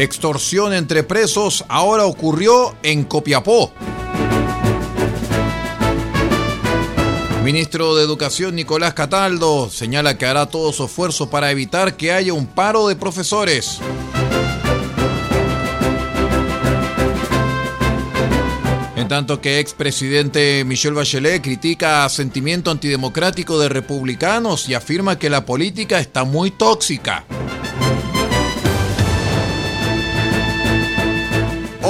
Extorsión entre presos ahora ocurrió en Copiapó. Ministro de Educación Nicolás Cataldo señala que hará todo su esfuerzo para evitar que haya un paro de profesores. En tanto que expresidente Michel Bachelet critica sentimiento antidemocrático de republicanos y afirma que la política está muy tóxica.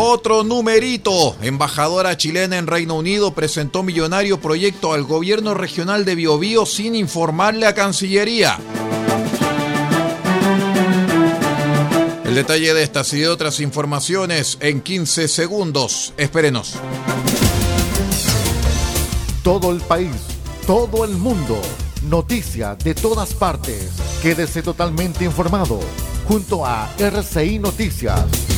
Otro numerito. Embajadora chilena en Reino Unido presentó millonario proyecto al gobierno regional de Biobío sin informarle a Cancillería. El detalle de estas y de otras informaciones en 15 segundos. Espérenos. Todo el país, todo el mundo, noticia de todas partes. Quédese totalmente informado junto a RCI Noticias.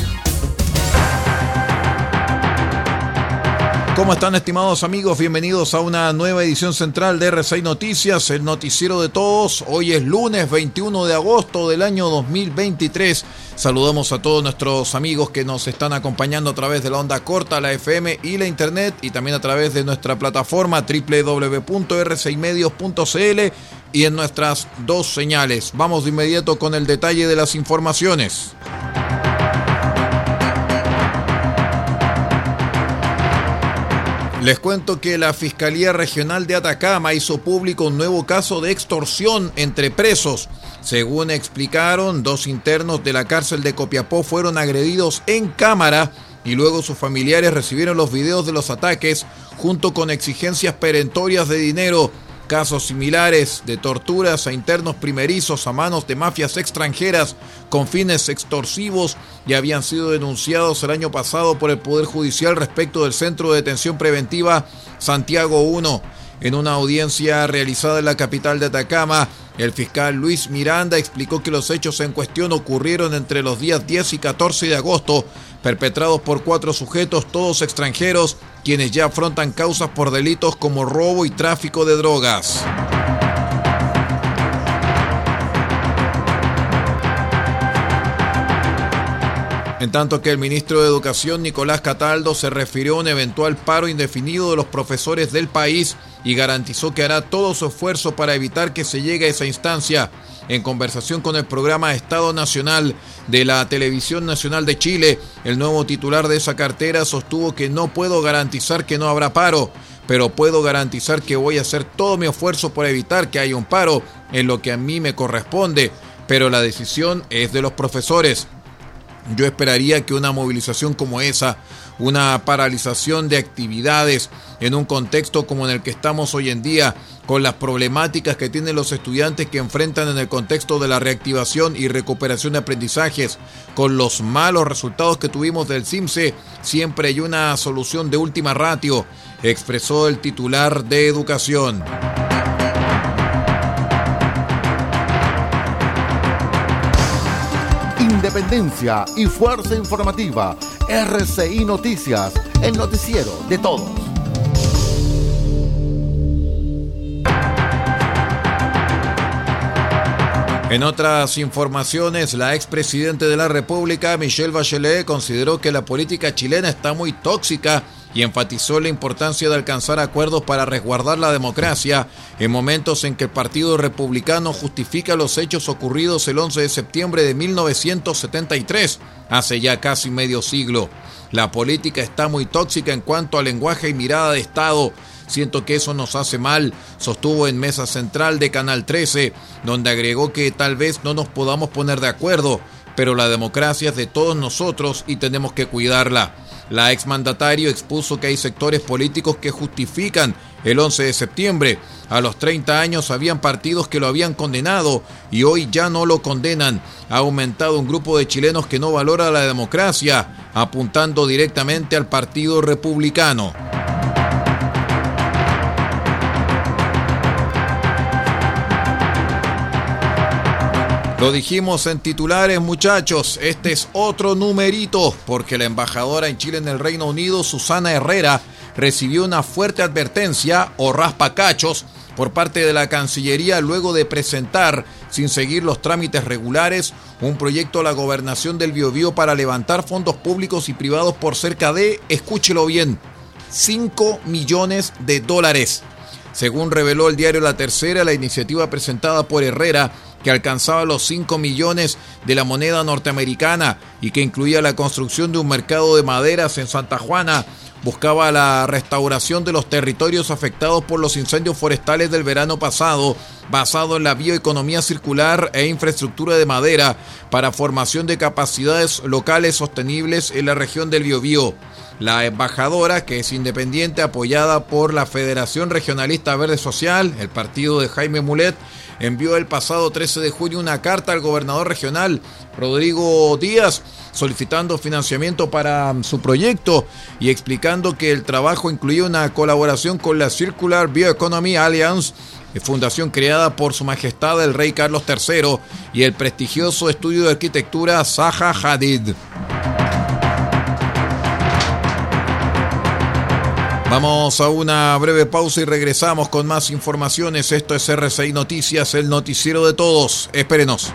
¿Cómo están estimados amigos? Bienvenidos a una nueva edición central de R6 Noticias, el noticiero de todos. Hoy es lunes 21 de agosto del año 2023. Saludamos a todos nuestros amigos que nos están acompañando a través de la onda corta, la FM y la internet y también a través de nuestra plataforma www.r6medios.cl y en nuestras dos señales. Vamos de inmediato con el detalle de las informaciones. Les cuento que la Fiscalía Regional de Atacama hizo público un nuevo caso de extorsión entre presos. Según explicaron, dos internos de la cárcel de Copiapó fueron agredidos en cámara y luego sus familiares recibieron los videos de los ataques junto con exigencias perentorias de dinero casos similares de torturas a internos primerizos a manos de mafias extranjeras con fines extorsivos ya habían sido denunciados el año pasado por el Poder Judicial respecto del Centro de Detención Preventiva Santiago I. En una audiencia realizada en la capital de Atacama, el fiscal Luis Miranda explicó que los hechos en cuestión ocurrieron entre los días 10 y 14 de agosto, perpetrados por cuatro sujetos, todos extranjeros, quienes ya afrontan causas por delitos como robo y tráfico de drogas. En tanto que el ministro de Educación, Nicolás Cataldo, se refirió a un eventual paro indefinido de los profesores del país y garantizó que hará todo su esfuerzo para evitar que se llegue a esa instancia. En conversación con el programa Estado Nacional de la Televisión Nacional de Chile, el nuevo titular de esa cartera sostuvo que no puedo garantizar que no habrá paro, pero puedo garantizar que voy a hacer todo mi esfuerzo por evitar que haya un paro en lo que a mí me corresponde, pero la decisión es de los profesores. Yo esperaría que una movilización como esa, una paralización de actividades en un contexto como en el que estamos hoy en día, con las problemáticas que tienen los estudiantes que enfrentan en el contexto de la reactivación y recuperación de aprendizajes, con los malos resultados que tuvimos del CIMSE, siempre hay una solución de última ratio, expresó el titular de Educación. Independencia y fuerza informativa. RCI Noticias, el noticiero de todos. En otras informaciones, la expresidente de la República, Michelle Bachelet, consideró que la política chilena está muy tóxica y enfatizó la importancia de alcanzar acuerdos para resguardar la democracia en momentos en que el Partido Republicano justifica los hechos ocurridos el 11 de septiembre de 1973, hace ya casi medio siglo. La política está muy tóxica en cuanto a lenguaje y mirada de Estado. Siento que eso nos hace mal, sostuvo en Mesa Central de Canal 13, donde agregó que tal vez no nos podamos poner de acuerdo, pero la democracia es de todos nosotros y tenemos que cuidarla. La exmandatario expuso que hay sectores políticos que justifican el 11 de septiembre. A los 30 años habían partidos que lo habían condenado y hoy ya no lo condenan. Ha aumentado un grupo de chilenos que no valora la democracia, apuntando directamente al Partido Republicano. Lo dijimos en titulares, muchachos. Este es otro numerito, porque la embajadora en Chile en el Reino Unido, Susana Herrera, recibió una fuerte advertencia o raspacachos por parte de la Cancillería luego de presentar, sin seguir los trámites regulares, un proyecto a la gobernación del Biobío para levantar fondos públicos y privados por cerca de, escúchelo bien, 5 millones de dólares. Según reveló el diario La Tercera, la iniciativa presentada por Herrera que alcanzaba los 5 millones de la moneda norteamericana y que incluía la construcción de un mercado de maderas en Santa Juana, buscaba la restauración de los territorios afectados por los incendios forestales del verano pasado, basado en la bioeconomía circular e infraestructura de madera para formación de capacidades locales sostenibles en la región del Biobío. La embajadora, que es independiente, apoyada por la Federación Regionalista Verde Social, el partido de Jaime Mulet, envió el pasado 13 de junio una carta al gobernador regional, Rodrigo Díaz, solicitando financiamiento para su proyecto y explicando que el trabajo incluía una colaboración con la Circular Bioeconomy Alliance, fundación creada por Su Majestad el Rey Carlos III, y el prestigioso estudio de arquitectura Zaha Hadid. Vamos a una breve pausa y regresamos con más informaciones. Esto es RCI Noticias, el noticiero de todos. Espérenos.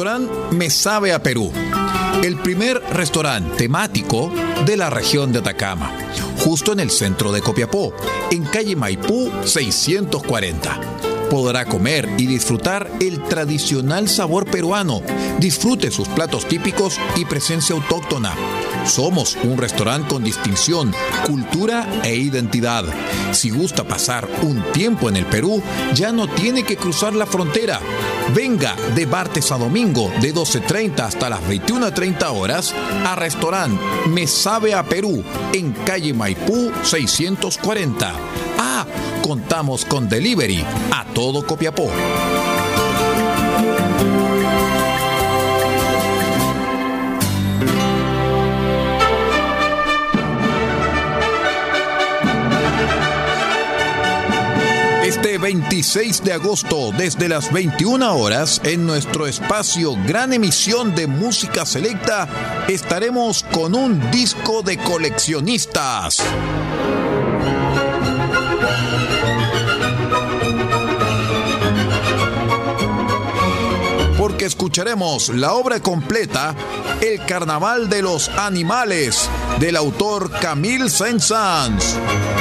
Restaurante Me Sabe a Perú. El primer restaurante temático de la región de Atacama, justo en el centro de Copiapó, en calle Maipú 640 podrá comer y disfrutar el tradicional sabor peruano. Disfrute sus platos típicos y presencia autóctona. Somos un restaurante con distinción, cultura e identidad. Si gusta pasar un tiempo en el Perú, ya no tiene que cruzar la frontera. Venga de martes a domingo de 12.30 hasta las 21.30 horas a restaurante Me Sabe a Perú en calle Maipú 640. Ah, contamos con delivery a todo Copiapó. Este 26 de agosto, desde las 21 horas, en nuestro espacio Gran Emisión de Música Selecta, estaremos con un disco de coleccionistas. Porque escucharemos la obra completa El Carnaval de los Animales del autor Camille Saint-Saëns.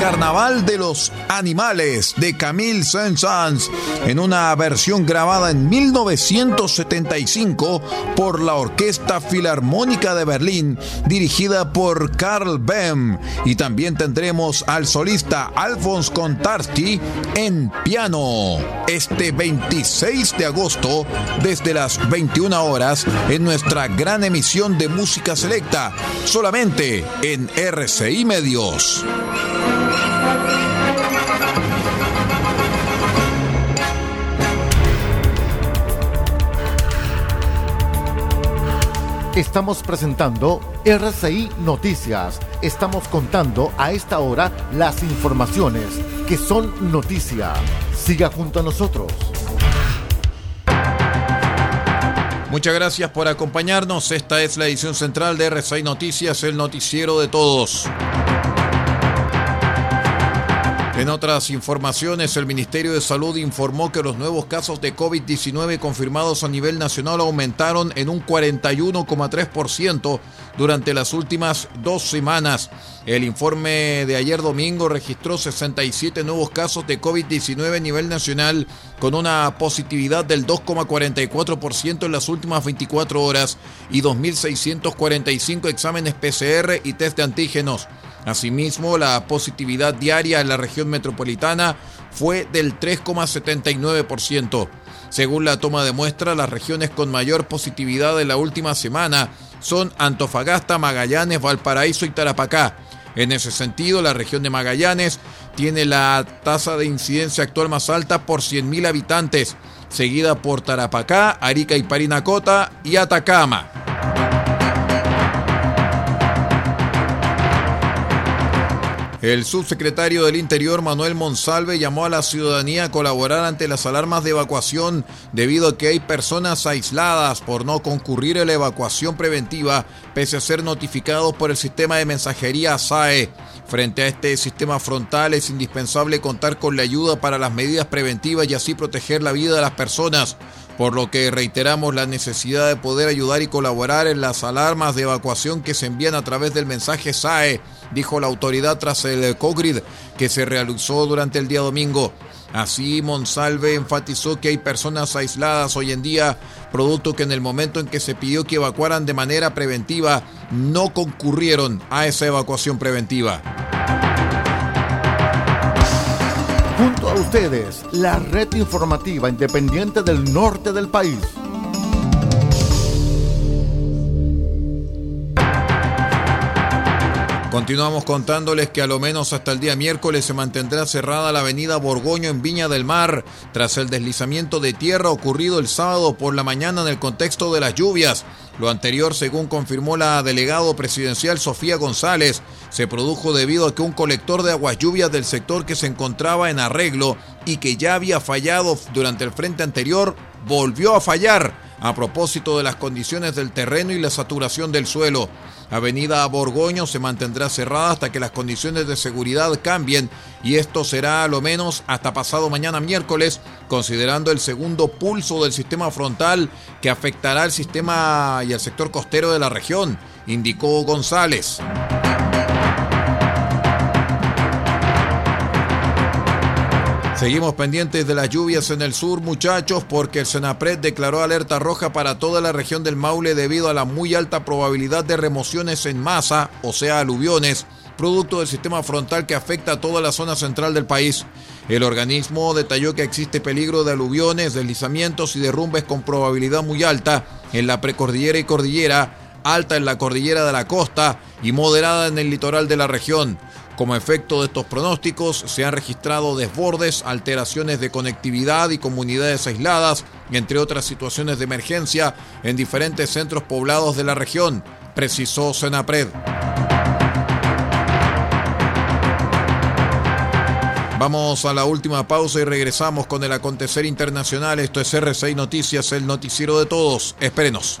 Carnaval de los Animales de Camille Saint-Saëns en una versión grabada en 1975 por la Orquesta Filarmónica de Berlín dirigida por Carl Bem y también tendremos al solista Alphonse Contarti en piano este 26 de agosto desde las 21 horas en nuestra gran emisión de música selecta solamente en RCI Medios. Estamos presentando RCI Noticias. Estamos contando a esta hora las informaciones que son noticia. Siga junto a nosotros. Muchas gracias por acompañarnos. Esta es la edición central de RCI Noticias, el noticiero de todos. En otras informaciones, el Ministerio de Salud informó que los nuevos casos de COVID-19 confirmados a nivel nacional aumentaron en un 41,3% durante las últimas dos semanas. El informe de ayer domingo registró 67 nuevos casos de COVID-19 a nivel nacional con una positividad del 2,44% en las últimas 24 horas y 2.645 exámenes PCR y test de antígenos. Asimismo, la positividad diaria en la región metropolitana fue del 3,79%. Según la toma de muestra, las regiones con mayor positividad en la última semana son Antofagasta, Magallanes, Valparaíso y Tarapacá. En ese sentido, la región de Magallanes tiene la tasa de incidencia actual más alta por 100.000 habitantes, seguida por Tarapacá, Arica y Parinacota y Atacama. El subsecretario del Interior, Manuel Monsalve, llamó a la ciudadanía a colaborar ante las alarmas de evacuación debido a que hay personas aisladas por no concurrir a la evacuación preventiva pese a ser notificados por el sistema de mensajería SAE. Frente a este sistema frontal es indispensable contar con la ayuda para las medidas preventivas y así proteger la vida de las personas por lo que reiteramos la necesidad de poder ayudar y colaborar en las alarmas de evacuación que se envían a través del mensaje SAE, dijo la autoridad tras el COGRID que se realizó durante el día domingo. Así, Monsalve enfatizó que hay personas aisladas hoy en día, producto que en el momento en que se pidió que evacuaran de manera preventiva, no concurrieron a esa evacuación preventiva. Ustedes, la red informativa independiente del norte del país. Continuamos contándoles que a lo menos hasta el día miércoles se mantendrá cerrada la avenida Borgoño en Viña del Mar tras el deslizamiento de tierra ocurrido el sábado por la mañana en el contexto de las lluvias. Lo anterior, según confirmó la delegado presidencial Sofía González, se produjo debido a que un colector de aguas lluvias del sector que se encontraba en arreglo y que ya había fallado durante el frente anterior, volvió a fallar a propósito de las condiciones del terreno y la saturación del suelo. Avenida Borgoño se mantendrá cerrada hasta que las condiciones de seguridad cambien y esto será a lo menos hasta pasado mañana miércoles, considerando el segundo pulso del sistema frontal que afectará al sistema y al sector costero de la región, indicó González. Seguimos pendientes de las lluvias en el sur, muchachos, porque el Senapred declaró alerta roja para toda la región del Maule debido a la muy alta probabilidad de remociones en masa, o sea, aluviones, producto del sistema frontal que afecta a toda la zona central del país. El organismo detalló que existe peligro de aluviones, deslizamientos y derrumbes con probabilidad muy alta en la precordillera y cordillera, alta en la cordillera de la costa y moderada en el litoral de la región. Como efecto de estos pronósticos, se han registrado desbordes, alteraciones de conectividad y comunidades aisladas, entre otras situaciones de emergencia, en diferentes centros poblados de la región, precisó Senapred. Vamos a la última pausa y regresamos con el acontecer internacional. Esto es R6 Noticias, el noticiero de todos. Espérenos.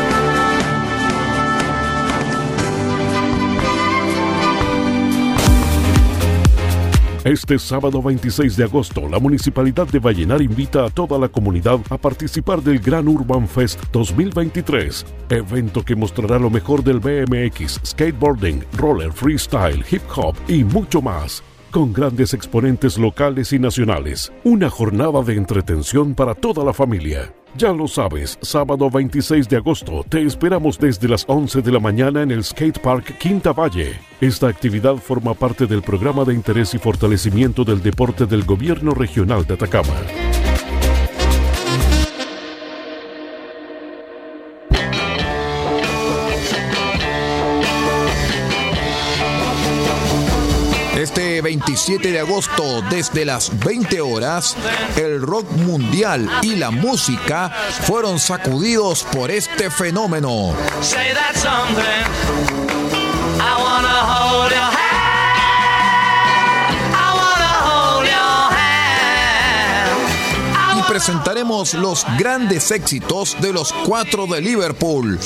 Este sábado 26 de agosto, la Municipalidad de Vallenar invita a toda la comunidad a participar del Gran Urban Fest 2023, evento que mostrará lo mejor del BMX, skateboarding, roller, freestyle, hip hop y mucho más con grandes exponentes locales y nacionales. Una jornada de entretención para toda la familia. Ya lo sabes, sábado 26 de agosto te esperamos desde las 11 de la mañana en el Skate Park Quinta Valle. Esta actividad forma parte del programa de interés y fortalecimiento del deporte del Gobierno Regional de Atacama. 27 de agosto, desde las 20 horas, el rock mundial y la música fueron sacudidos por este fenómeno. Y presentaremos los grandes éxitos de los cuatro de Liverpool,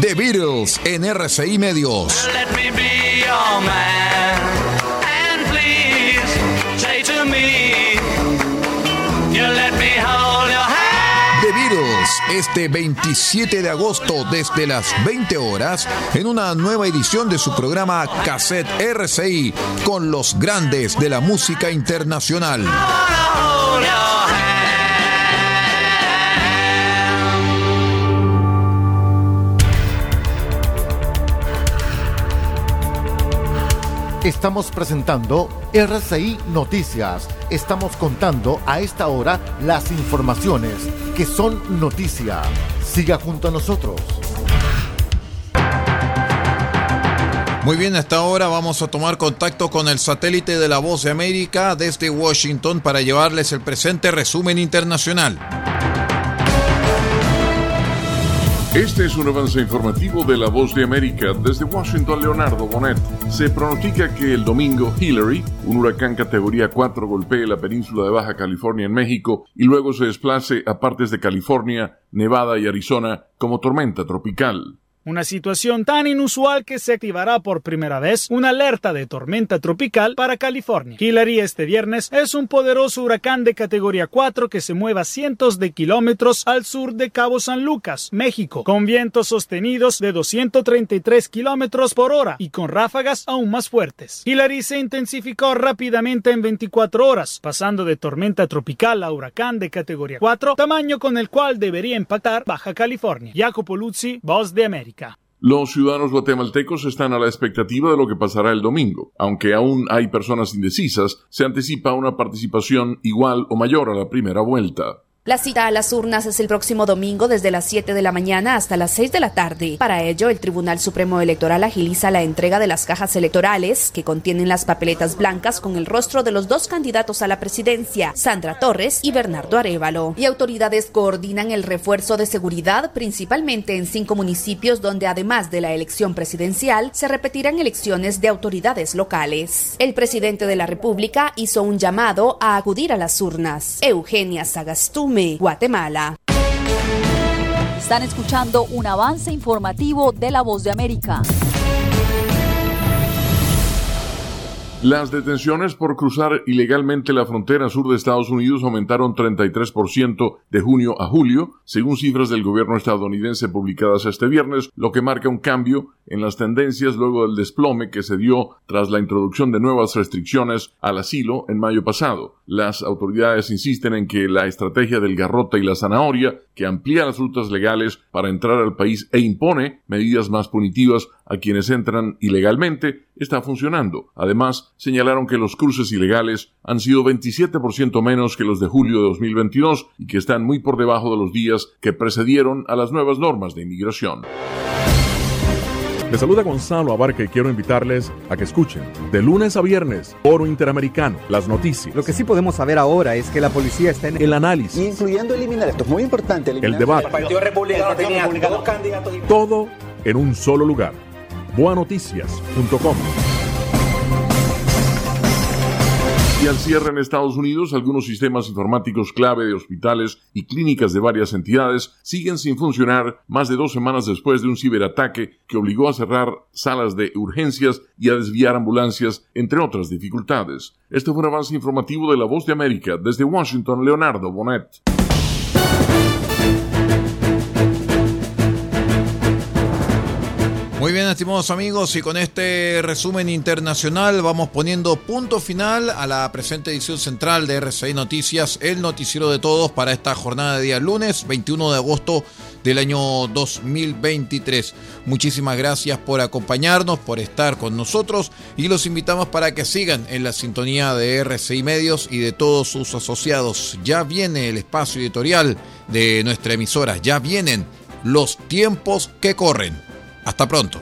The Beatles en RCI Medios. Este 27 de agosto desde las 20 horas en una nueva edición de su programa Cassette RCI con los grandes de la música internacional. Estamos presentando RCI Noticias. Estamos contando a esta hora las informaciones que son noticia. Siga junto a nosotros. Muy bien, hasta ahora vamos a tomar contacto con el satélite de la Voz de América desde Washington para llevarles el presente resumen internacional. Este es un avance informativo de La Voz de América. Desde Washington, Leonardo Bonet. Se pronostica que el domingo Hillary, un huracán categoría 4, golpee la península de Baja California en México y luego se desplace a partes de California, Nevada y Arizona como tormenta tropical. Una situación tan inusual que se activará por primera vez una alerta de tormenta tropical para California. Hillary este viernes es un poderoso huracán de categoría 4 que se mueve a cientos de kilómetros al sur de Cabo San Lucas, México, con vientos sostenidos de 233 kilómetros por hora y con ráfagas aún más fuertes. Hillary se intensificó rápidamente en 24 horas, pasando de tormenta tropical a huracán de categoría 4, tamaño con el cual debería impactar Baja California. Jacopo Luzzi, Voz de América. Los ciudadanos guatemaltecos están a la expectativa de lo que pasará el domingo. Aunque aún hay personas indecisas, se anticipa una participación igual o mayor a la primera vuelta. La cita a las urnas es el próximo domingo desde las 7 de la mañana hasta las 6 de la tarde. Para ello, el Tribunal Supremo Electoral agiliza la entrega de las cajas electorales que contienen las papeletas blancas con el rostro de los dos candidatos a la presidencia, Sandra Torres y Bernardo Arevalo. Y autoridades coordinan el refuerzo de seguridad principalmente en cinco municipios donde además de la elección presidencial se repetirán elecciones de autoridades locales. El presidente de la República hizo un llamado a acudir a las urnas. Eugenia Guatemala. Están escuchando un avance informativo de La Voz de América. Las detenciones por cruzar ilegalmente la frontera sur de Estados Unidos aumentaron 33% de junio a julio, según cifras del gobierno estadounidense publicadas este viernes, lo que marca un cambio en las tendencias luego del desplome que se dio tras la introducción de nuevas restricciones al asilo en mayo pasado. Las autoridades insisten en que la estrategia del garrote y la zanahoria que amplía las rutas legales para entrar al país e impone medidas más punitivas a quienes entran ilegalmente, está funcionando. Además, señalaron que los cruces ilegales han sido 27% menos que los de julio de 2022 y que están muy por debajo de los días que precedieron a las nuevas normas de inmigración. Les saluda Gonzalo Abarca y quiero invitarles a que escuchen de lunes a viernes Oro Interamericano, las noticias. Lo que sí podemos saber ahora es que la policía está en el análisis, incluyendo eliminar esto es muy importante, el debate, el Partido Republicano tenía dos candidatos, todo en un solo lugar. Boanoticias.com Y al cierre en Estados Unidos, algunos sistemas informáticos clave de hospitales y clínicas de varias entidades siguen sin funcionar más de dos semanas después de un ciberataque que obligó a cerrar salas de urgencias y a desviar ambulancias, entre otras dificultades. Este fue un avance informativo de La Voz de América. Desde Washington, Leonardo Bonet. Muy bien, estimados amigos, y con este resumen internacional vamos poniendo punto final a la presente edición central de RCI Noticias, el noticiero de todos para esta jornada de día lunes 21 de agosto del año 2023. Muchísimas gracias por acompañarnos, por estar con nosotros y los invitamos para que sigan en la sintonía de RCI Medios y de todos sus asociados. Ya viene el espacio editorial de nuestra emisora, ya vienen los tiempos que corren. Hasta pronto.